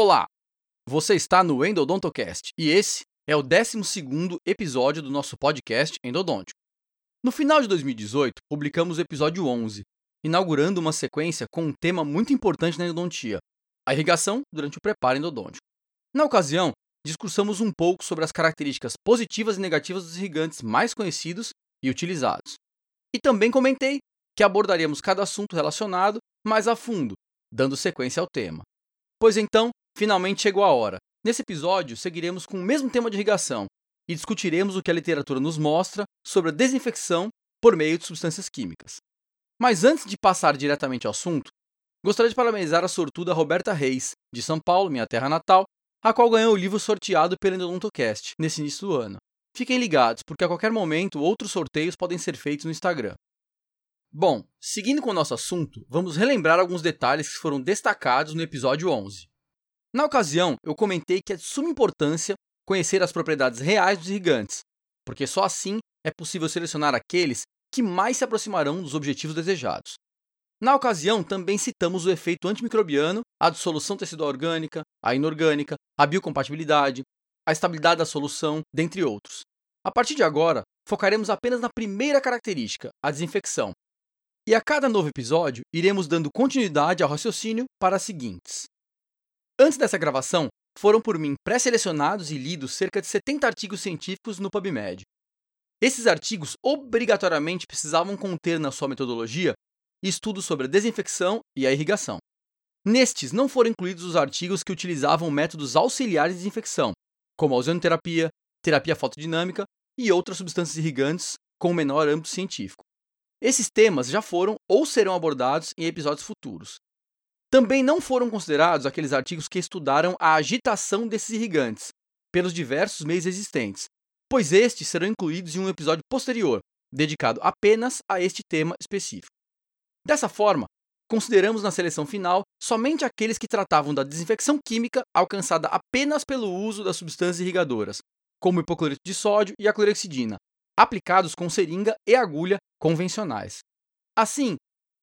Olá! Você está no Endodontocast e esse é o 12 episódio do nosso podcast Endodôntico. No final de 2018, publicamos o episódio 11, inaugurando uma sequência com um tema muito importante na endodontia, a irrigação durante o preparo endodôntico. Na ocasião, discursamos um pouco sobre as características positivas e negativas dos irrigantes mais conhecidos e utilizados. E também comentei que abordaríamos cada assunto relacionado mais a fundo, dando sequência ao tema. Pois então, finalmente chegou a hora. Nesse episódio, seguiremos com o mesmo tema de irrigação e discutiremos o que a literatura nos mostra sobre a desinfecção por meio de substâncias químicas. Mas antes de passar diretamente ao assunto, gostaria de parabenizar a sortuda Roberta Reis, de São Paulo, minha terra natal, a qual ganhou o livro sorteado pelo Endodontocast nesse início do ano. Fiquem ligados, porque a qualquer momento outros sorteios podem ser feitos no Instagram. Bom, seguindo com o nosso assunto, vamos relembrar alguns detalhes que foram destacados no episódio 11. Na ocasião, eu comentei que é de suma importância conhecer as propriedades reais dos irrigantes, porque só assim é possível selecionar aqueles que mais se aproximarão dos objetivos desejados. Na ocasião, também citamos o efeito antimicrobiano, a dissolução tecidual orgânica, a inorgânica, a biocompatibilidade, a estabilidade da solução, dentre outros. A partir de agora, focaremos apenas na primeira característica, a desinfecção, e a cada novo episódio, iremos dando continuidade ao raciocínio para as seguintes. Antes dessa gravação, foram por mim pré-selecionados e lidos cerca de 70 artigos científicos no PubMed. Esses artigos obrigatoriamente precisavam conter na sua metodologia estudos sobre a desinfecção e a irrigação. Nestes não foram incluídos os artigos que utilizavam métodos auxiliares de desinfecção, como a ozonoterapia, terapia fotodinâmica e outras substâncias irrigantes com menor âmbito científico. Esses temas já foram ou serão abordados em episódios futuros. Também não foram considerados aqueles artigos que estudaram a agitação desses irrigantes pelos diversos meios existentes, pois estes serão incluídos em um episódio posterior, dedicado apenas a este tema específico. Dessa forma, consideramos na seleção final somente aqueles que tratavam da desinfecção química alcançada apenas pelo uso das substâncias irrigadoras, como hipoclorito de sódio e a clorexidina, aplicados com seringa e agulha convencionais. Assim,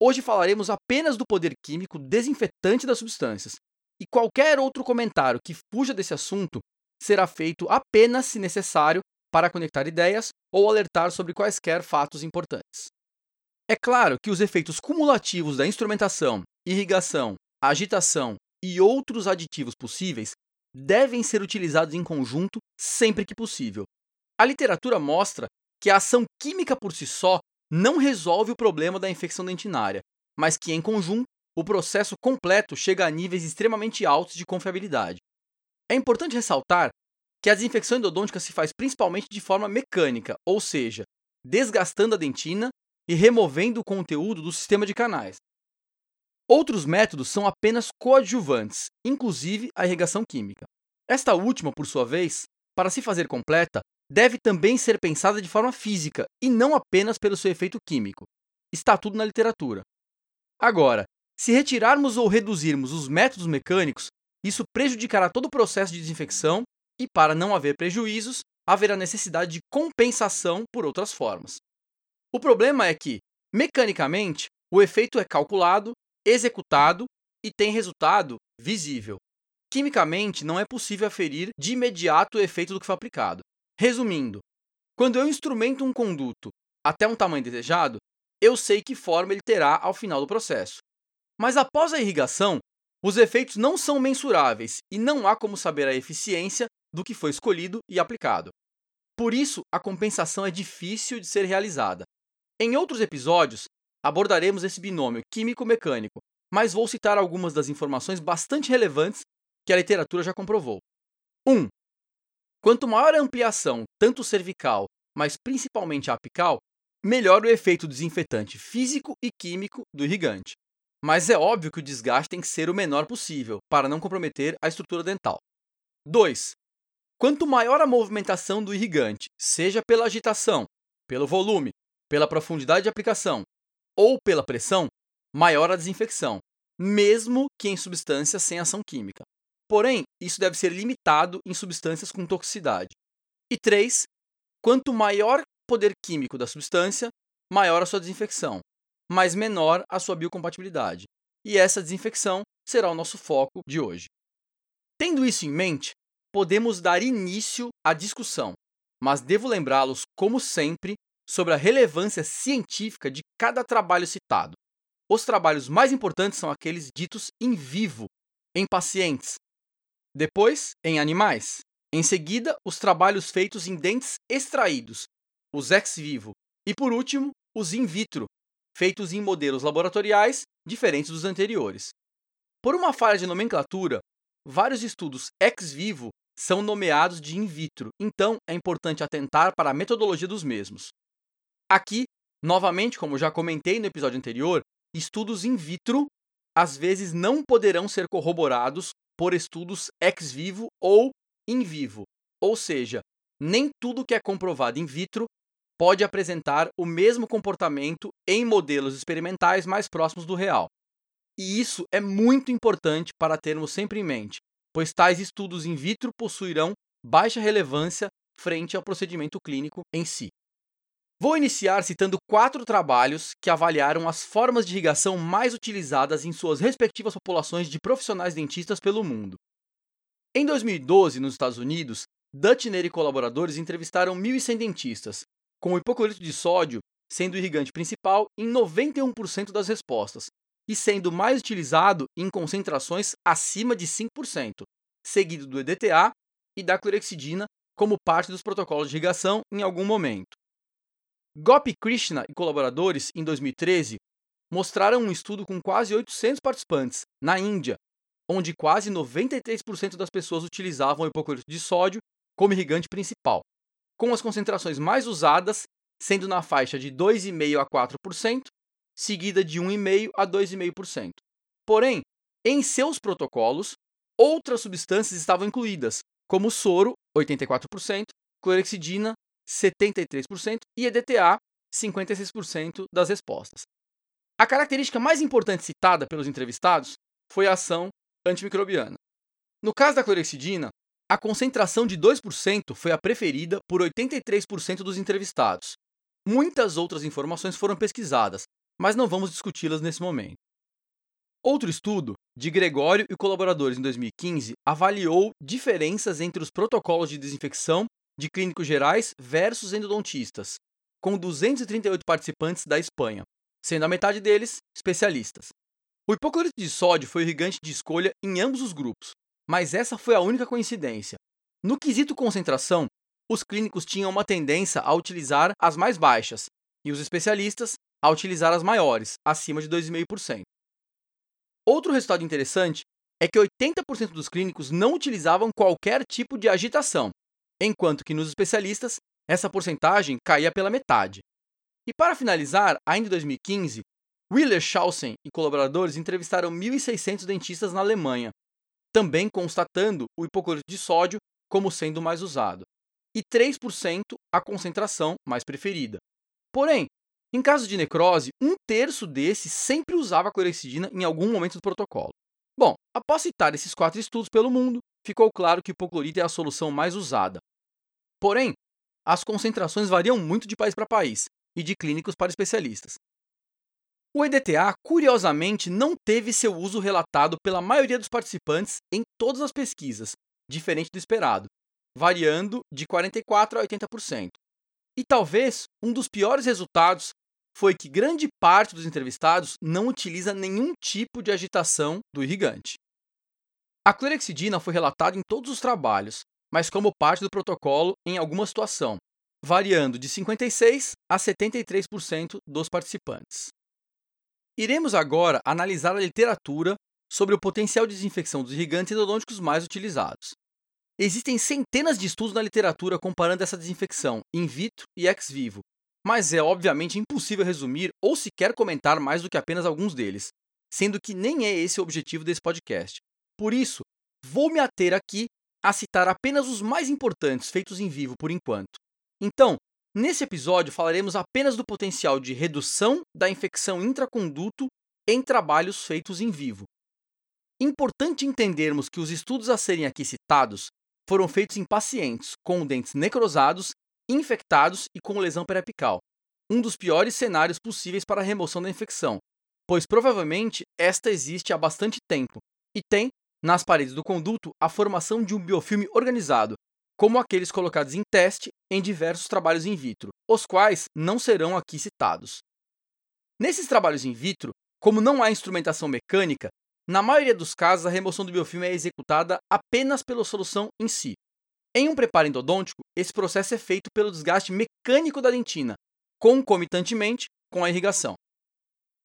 hoje falaremos apenas do poder químico desinfetante das substâncias, e qualquer outro comentário que fuja desse assunto será feito apenas se necessário para conectar ideias ou alertar sobre quaisquer fatos importantes. É claro que os efeitos cumulativos da instrumentação, irrigação, agitação e outros aditivos possíveis devem ser utilizados em conjunto sempre que possível. A literatura mostra que a ação química por si só não resolve o problema da infecção dentinária, mas que, em conjunto, o processo completo chega a níveis extremamente altos de confiabilidade. É importante ressaltar que a desinfecção endodôntica se faz principalmente de forma mecânica, ou seja, desgastando a dentina e removendo o conteúdo do sistema de canais. Outros métodos são apenas coadjuvantes, inclusive a irrigação química. Esta última, por sua vez, para se fazer completa, deve também ser pensada de forma física e não apenas pelo seu efeito químico. Está tudo na literatura. Agora, se retirarmos ou reduzirmos os métodos mecânicos, isso prejudicará todo o processo de desinfecção e, para não haver prejuízos, haverá necessidade de compensação por outras formas. O problema é que, mecanicamente, o efeito é calculado, executado e tem resultado visível. Quimicamente, não é possível aferir de imediato o efeito do que foi aplicado. Resumindo, quando eu instrumento um conduto até um tamanho desejado, eu sei que forma ele terá ao final do processo. Mas após a irrigação, os efeitos não são mensuráveis e não há como saber a eficiência do que foi escolhido e aplicado. Por isso, a compensação é difícil de ser realizada. Em outros episódios, abordaremos esse binômio químico-mecânico, mas vou citar algumas das informações bastante relevantes que a literatura já comprovou. 1. Um, Quanto maior a ampliação, tanto cervical, mas principalmente apical, melhor o efeito desinfetante físico e químico do irrigante. Mas é óbvio que o desgaste tem que ser o menor possível, para não comprometer a estrutura dental. 2. Quanto maior a movimentação do irrigante, seja pela agitação, pelo volume, pela profundidade de aplicação ou pela pressão, maior a desinfecção, mesmo que em substâncias sem ação química. Porém, isso deve ser limitado em substâncias com toxicidade. E 3. Quanto maior poder químico da substância, maior a sua desinfecção, mas menor a sua biocompatibilidade. E essa desinfecção será o nosso foco de hoje. Tendo isso em mente, podemos dar início à discussão, mas devo lembrá-los, como sempre, sobre a relevância científica de cada trabalho citado. Os trabalhos mais importantes são aqueles ditos em vivo, em pacientes. Depois, em animais. Em seguida, os trabalhos feitos em dentes extraídos, os ex vivo. E por último, os in vitro, feitos em modelos laboratoriais diferentes dos anteriores. Por uma falha de nomenclatura, vários estudos ex vivo são nomeados de in vitro, então é importante atentar para a metodologia dos mesmos. Aqui, novamente, como já comentei no episódio anterior, estudos in vitro às vezes não poderão ser corroborados por estudos ex vivo ou in vivo, ou seja, nem tudo que é comprovado in vitro pode apresentar o mesmo comportamento em modelos experimentais mais próximos do real. E isso é muito importante para termos sempre em mente, pois tais estudos in vitro possuirão baixa relevância frente ao procedimento clínico em si. Vou iniciar citando quatro trabalhos que avaliaram as formas de irrigação mais utilizadas em suas respectivas populações de profissionais dentistas pelo mundo. Em 2012, nos Estados Unidos, Dutchner e colaboradores entrevistaram 1.100 dentistas, com o hipoclorito de sódio sendo o irrigante principal em 91% das respostas, e sendo mais utilizado em concentrações acima de 5%, seguido do EDTA e da clorexidina como parte dos protocolos de irrigação em algum momento. Gopi Krishna e colaboradores, em 2013, mostraram um estudo com quase 800 participantes, na Índia, onde quase 93% das pessoas utilizavam hipoclorito de sódio como irrigante principal, com as concentrações mais usadas sendo na faixa de 2,5% a 4%, seguida de 1,5% a 2,5%. Porém, em seus protocolos, outras substâncias estavam incluídas, como soro, 84%, clorexidina, 73% e EDTA, 56% das respostas. A característica mais importante citada pelos entrevistados foi a ação antimicrobiana. No caso da clorexidina, a concentração de 2% foi a preferida por 83% dos entrevistados. Muitas outras informações foram pesquisadas, mas não vamos discuti-las nesse momento. Outro estudo, de Gregório e colaboradores em 2015, avaliou diferenças entre os protocolos de desinfecção de clínicos gerais versus endodontistas, com 238 participantes da Espanha, sendo a metade deles especialistas. O hipoclorito de sódio foi o irrigante de escolha em ambos os grupos, mas essa foi a única coincidência. No quesito concentração, os clínicos tinham uma tendência a utilizar as mais baixas e os especialistas a utilizar as maiores, acima de 2,5%. Outro resultado interessante é que 80% dos clínicos não utilizavam qualquer tipo de agitação, enquanto que nos especialistas essa porcentagem caía pela metade. E para finalizar, ainda em 2015, Willer Schausen e colaboradores entrevistaram 1.600 dentistas na Alemanha, também constatando o hipoclorito de sódio como sendo o mais usado, e 3% a concentração mais preferida. Porém, em caso de necrose, um terço desses sempre usava clorexidina em algum momento do protocolo. Bom, após citar esses quatro estudos pelo mundo, ficou claro que o hipoclorito é a solução mais usada, Porém, as concentrações variam muito de país para país e de clínicos para especialistas. O EDTA, curiosamente, não teve seu uso relatado pela maioria dos participantes em todas as pesquisas, diferente do esperado, variando de 44% a 80%. E talvez um dos piores resultados foi que grande parte dos entrevistados não utiliza nenhum tipo de agitação do irrigante. A clorexidina foi relatada em todos os trabalhos, mas como parte do protocolo em alguma situação, variando de 56% a 73% dos participantes. Iremos agora analisar a literatura sobre o potencial de desinfecção dos irrigantes endodônticos mais utilizados. Existem centenas de estudos na literatura comparando essa desinfecção in vitro e ex vivo, mas é obviamente impossível resumir ou sequer comentar mais do que apenas alguns deles, sendo que nem é esse o objetivo desse podcast. Por isso, vou me ater aqui a citar apenas os mais importantes feitos em vivo por enquanto. Então, nesse episódio falaremos apenas do potencial de redução da infecção intraconduto em trabalhos feitos em vivo. Importante entendermos que os estudos a serem aqui citados foram feitos em pacientes com dentes necrosados, infectados e com lesão periapical, um dos piores cenários possíveis para a remoção da infecção, pois provavelmente esta existe há bastante tempo e tem nas paredes do conduto a formação de um biofilme organizado, como aqueles colocados em teste em diversos trabalhos in vitro, os quais não serão aqui citados. Nesses trabalhos in vitro, como não há instrumentação mecânica, na maioria dos casos a remoção do biofilme é executada apenas pela solução em si. Em um preparo endodôntico, esse processo é feito pelo desgaste mecânico da dentina, concomitantemente com a irrigação.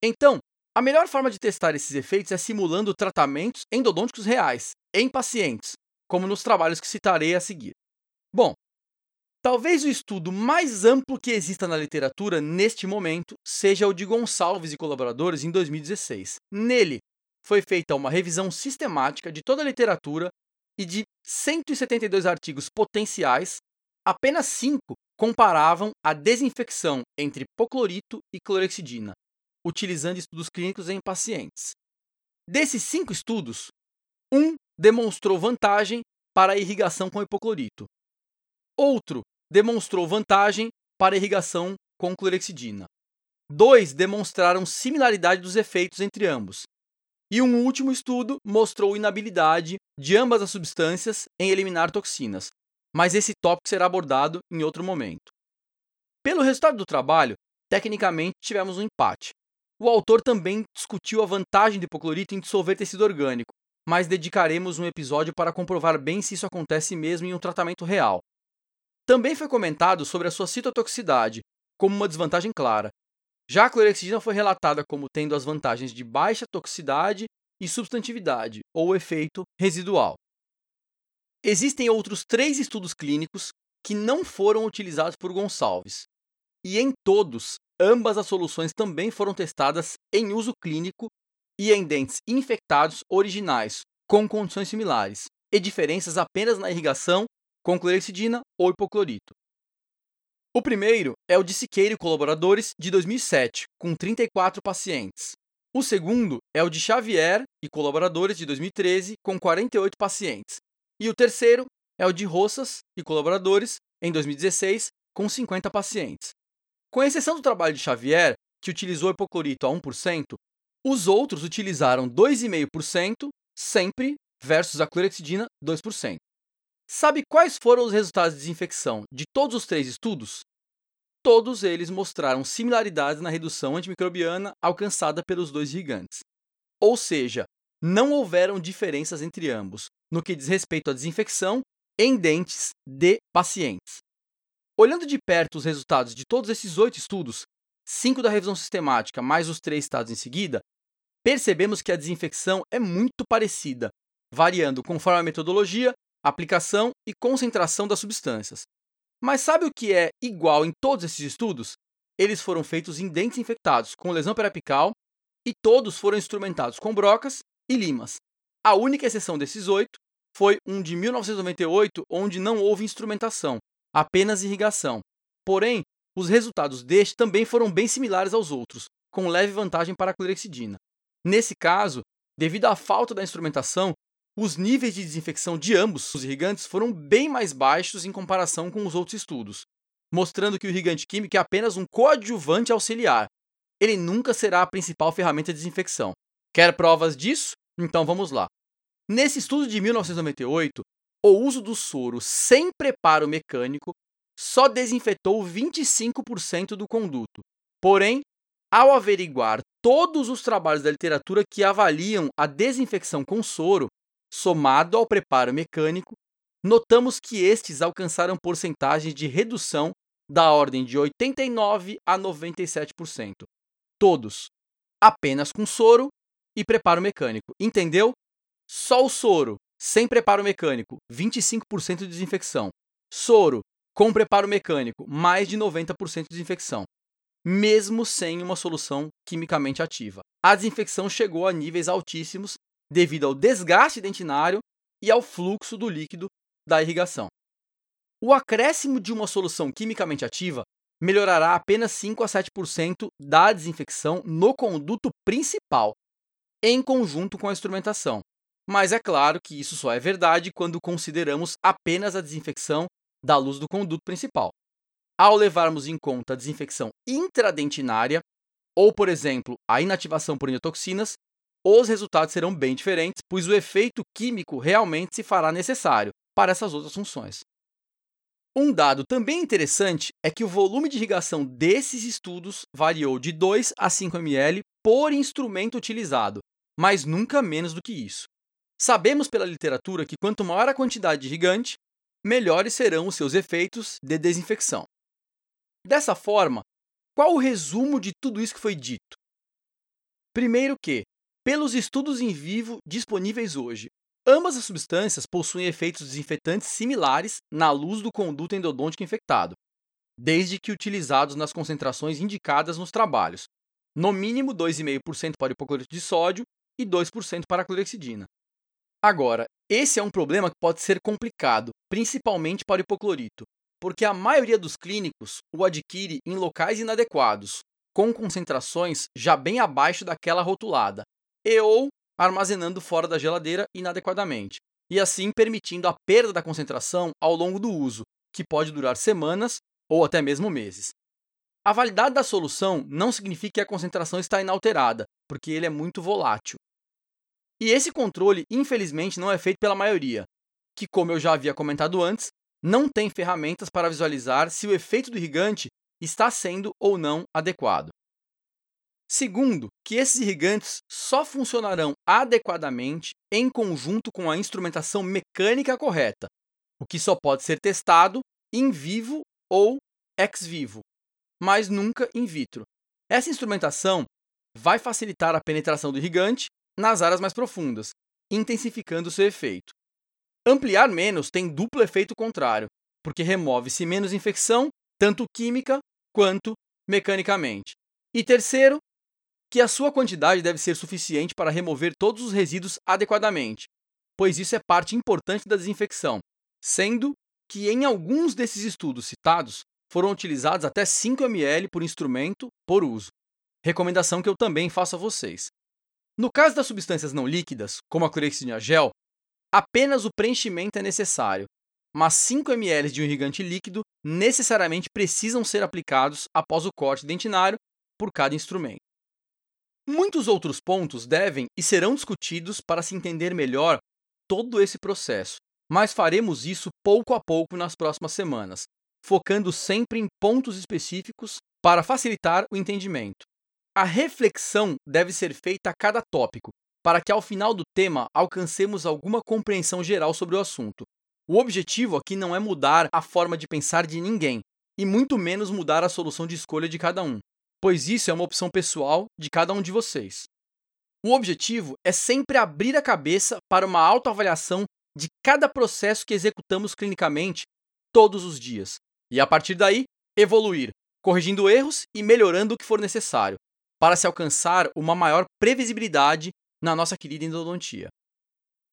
Então, a melhor forma de testar esses efeitos é simulando tratamentos endodônticos reais, em pacientes, como nos trabalhos que citarei a seguir. Bom, talvez o estudo mais amplo que exista na literatura neste momento seja o de Gonçalves e colaboradores em 2016. Nele, foi feita uma revisão sistemática de toda a literatura e de 172 artigos potenciais, apenas 5 comparavam a desinfecção entre hipoclorito e clorexidina, utilizando estudos clínicos em pacientes. Desses cinco estudos, um demonstrou vantagem para a irrigação com hipoclorito. Outro demonstrou vantagem para a irrigação com clorexidina. Dois demonstraram similaridade dos efeitos entre ambos. E um último estudo mostrou inabilidade de ambas as substâncias em eliminar toxinas, mas esse tópico será abordado em outro momento. Pelo resultado do trabalho, tecnicamente tivemos um empate. O autor também discutiu a vantagem do hipoclorito em dissolver tecido orgânico, mas dedicaremos um episódio para comprovar bem se isso acontece mesmo em um tratamento real. Também foi comentado sobre a sua citotoxicidade, como uma desvantagem clara. Já a clorexidina foi relatada como tendo as vantagens de baixa toxicidade e substantividade, ou efeito residual. Existem outros três estudos clínicos que não foram utilizados por Gonçalves, e em todos, ambas as soluções também foram testadas em uso clínico e em dentes infectados originais, com condições similares, e diferenças apenas na irrigação com clorexidina ou hipoclorito. O primeiro é o de Siqueira e colaboradores de 2007, com 34 pacientes. O segundo é o de Xavier e colaboradores de 2013, com 48 pacientes. E o terceiro é o de Roças e colaboradores, em 2016, com 50 pacientes. Com exceção do trabalho de Xavier, que utilizou hipoclorito a 1%, os outros utilizaram 2,5% sempre versus a clorexidina 2%. Sabe quais foram os resultados de desinfecção de todos os três estudos? Todos eles mostraram similaridades na redução antimicrobiana alcançada pelos dois gigantes. Ou seja, não houveram diferenças entre ambos no que diz respeito à desinfecção em dentes de pacientes. Olhando de perto os resultados de todos esses oito estudos, cinco da revisão sistemática mais os três citados em seguida, percebemos que a desinfecção é muito parecida, variando conforme a metodologia, aplicação e concentração das substâncias. Mas sabe o que é igual em todos esses estudos? Eles foram feitos em dentes infectados com lesão periapical e todos foram instrumentados com brocas e limas. A única exceção desses oito foi um de 1998, onde não houve instrumentação, apenas irrigação. Porém, os resultados deste também foram bem similares aos outros, com leve vantagem para a clorexidina. Nesse caso, devido à falta da instrumentação, os níveis de desinfecção de ambos os irrigantes foram bem mais baixos em comparação com os outros estudos, mostrando que o irrigante químico é apenas um coadjuvante auxiliar. Ele nunca será a principal ferramenta de desinfecção. Quer provas disso? Então vamos lá. Nesse estudo de 1998, o uso do soro sem preparo mecânico só desinfetou 25% do conduto. Porém, ao averiguar todos os trabalhos da literatura que avaliam a desinfecção com soro, somado ao preparo mecânico, notamos que estes alcançaram porcentagens de redução da ordem de 89 a 97%. Todos, apenas com soro e preparo mecânico. Entendeu? Só o soro, sem preparo mecânico, 25% de desinfecção. Soro, com preparo mecânico, mais de 90% de desinfecção mesmo sem uma solução quimicamente ativa. A desinfecção chegou a níveis altíssimos devido ao desgaste dentinário e ao fluxo do líquido da irrigação. O acréscimo de uma solução quimicamente ativa melhorará apenas 5 a 7% da desinfecção no conduto principal, em conjunto com a instrumentação. Mas é claro que isso só é verdade quando consideramos apenas a desinfecção da luz do conduto principal ao levarmos em conta a desinfecção intradentinária, ou, por exemplo, a inativação por endotoxinas, os resultados serão bem diferentes, pois o efeito químico realmente se fará necessário para essas outras funções. Um dado também interessante é que o volume de irrigação desses estudos variou de 2 a 5 ml por instrumento utilizado, mas nunca menos do que isso. Sabemos pela literatura que quanto maior a quantidade de irrigante, melhores serão os seus efeitos de desinfecção. Dessa forma, qual o resumo de tudo isso que foi dito? Primeiro que, pelos estudos em vivo disponíveis hoje, ambas as substâncias possuem efeitos desinfetantes similares na luz do conduto endodôntico infectado, desde que utilizados nas concentrações indicadas nos trabalhos, no mínimo 2,5% para hipoclorito de sódio e 2% para a clorexidina. Agora, esse é um problema que pode ser complicado, principalmente para o hipoclorito, porque a maioria dos clínicos o adquire em locais inadequados, com concentrações já bem abaixo daquela rotulada, e ou armazenando fora da geladeira inadequadamente, e assim permitindo a perda da concentração ao longo do uso, que pode durar semanas ou até mesmo meses. A validade da solução não significa que a concentração está inalterada, porque ele é muito volátil. E esse controle, infelizmente, não é feito pela maioria, que, como eu já havia comentado antes, não tem ferramentas para visualizar se o efeito do irrigante está sendo ou não adequado. Segundo, que esses irrigantes só funcionarão adequadamente em conjunto com a instrumentação mecânica correta, o que só pode ser testado in vivo ou ex vivo, mas nunca in vitro. Essa instrumentação vai facilitar a penetração do irrigante nas áreas mais profundas, intensificando seu efeito. Ampliar menos tem duplo efeito contrário, porque remove-se menos infecção, tanto química quanto mecanicamente. E terceiro, que a sua quantidade deve ser suficiente para remover todos os resíduos adequadamente, pois isso é parte importante da desinfecção, sendo que em alguns desses estudos citados foram utilizados até 5 ml por instrumento por uso. Recomendação que eu também faço a vocês. No caso das substâncias não líquidas, como a clorexidina gel, apenas o preenchimento é necessário, mas 5 ml de um irrigante líquido necessariamente precisam ser aplicados após o corte dentinário por cada instrumento. Muitos outros pontos devem e serão discutidos para se entender melhor todo esse processo, mas faremos isso pouco a pouco nas próximas semanas, focando sempre em pontos específicos para facilitar o entendimento. A reflexão deve ser feita a cada tópico, para que ao final do tema alcancemos alguma compreensão geral sobre o assunto. O objetivo aqui não é mudar a forma de pensar de ninguém, e muito menos mudar a solução de escolha de cada um, pois isso é uma opção pessoal de cada um de vocês. O objetivo é sempre abrir a cabeça para uma autoavaliação de cada processo que executamos clinicamente todos os dias, e a partir daí, evoluir, corrigindo erros e melhorando o que for necessário, para se alcançar uma maior previsibilidade na nossa querida endodontia.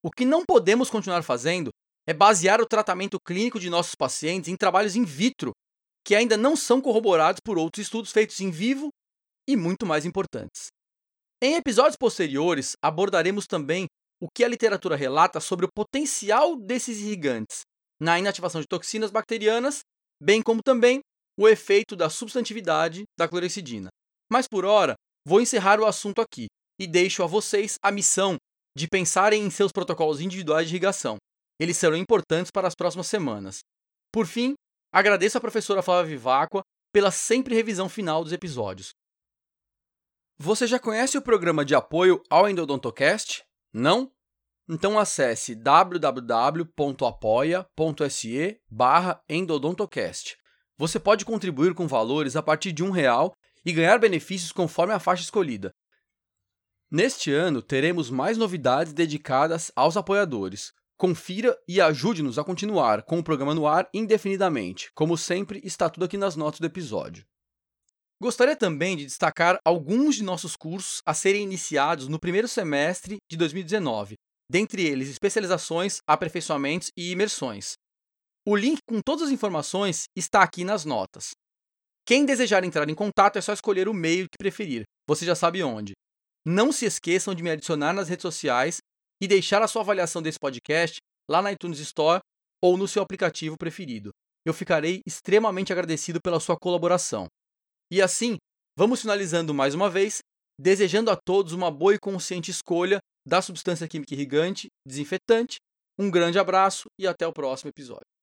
O que não podemos continuar fazendo é basear o tratamento clínico de nossos pacientes em trabalhos in vitro, que ainda não são corroborados por outros estudos feitos em vivo e muito mais importantes. Em episódios posteriores, abordaremos também o que a literatura relata sobre o potencial desses irrigantes na inativação de toxinas bacterianas, bem como também o efeito da substantividade da clorexidina. Mas por hora, vou encerrar o assunto aqui e deixo a vocês a missão de pensarem em seus protocolos individuais de irrigação. Eles serão importantes para as próximas semanas. Por fim, agradeço à professora Flávia Vivacqua pela sempre revisão final dos episódios. Você já conhece o programa de apoio ao Endodontocast? Não? Então acesse www.apoia.se endodontocast. Você pode contribuir com valores a partir de um real e ganhar benefícios conforme a faixa escolhida. Neste ano, teremos mais novidades dedicadas aos apoiadores. Confira e ajude-nos a continuar com o programa no ar indefinidamente. Como sempre, está tudo aqui nas notas do episódio. Gostaria também de destacar alguns de nossos cursos a serem iniciados no primeiro semestre de 2019, dentre eles especializações, aperfeiçoamentos e imersões. O link com todas as informações está aqui nas notas. Quem desejar entrar em contato é só escolher o meio que preferir, você já sabe onde. Não se esqueçam de me adicionar nas redes sociais e deixar a sua avaliação desse podcast lá na iTunes Store ou no seu aplicativo preferido. Eu ficarei extremamente agradecido pela sua colaboração. E assim, vamos finalizando mais uma vez, desejando a todos uma boa e consciente escolha da substância química irrigante, desinfetante. Um grande abraço e até o próximo episódio.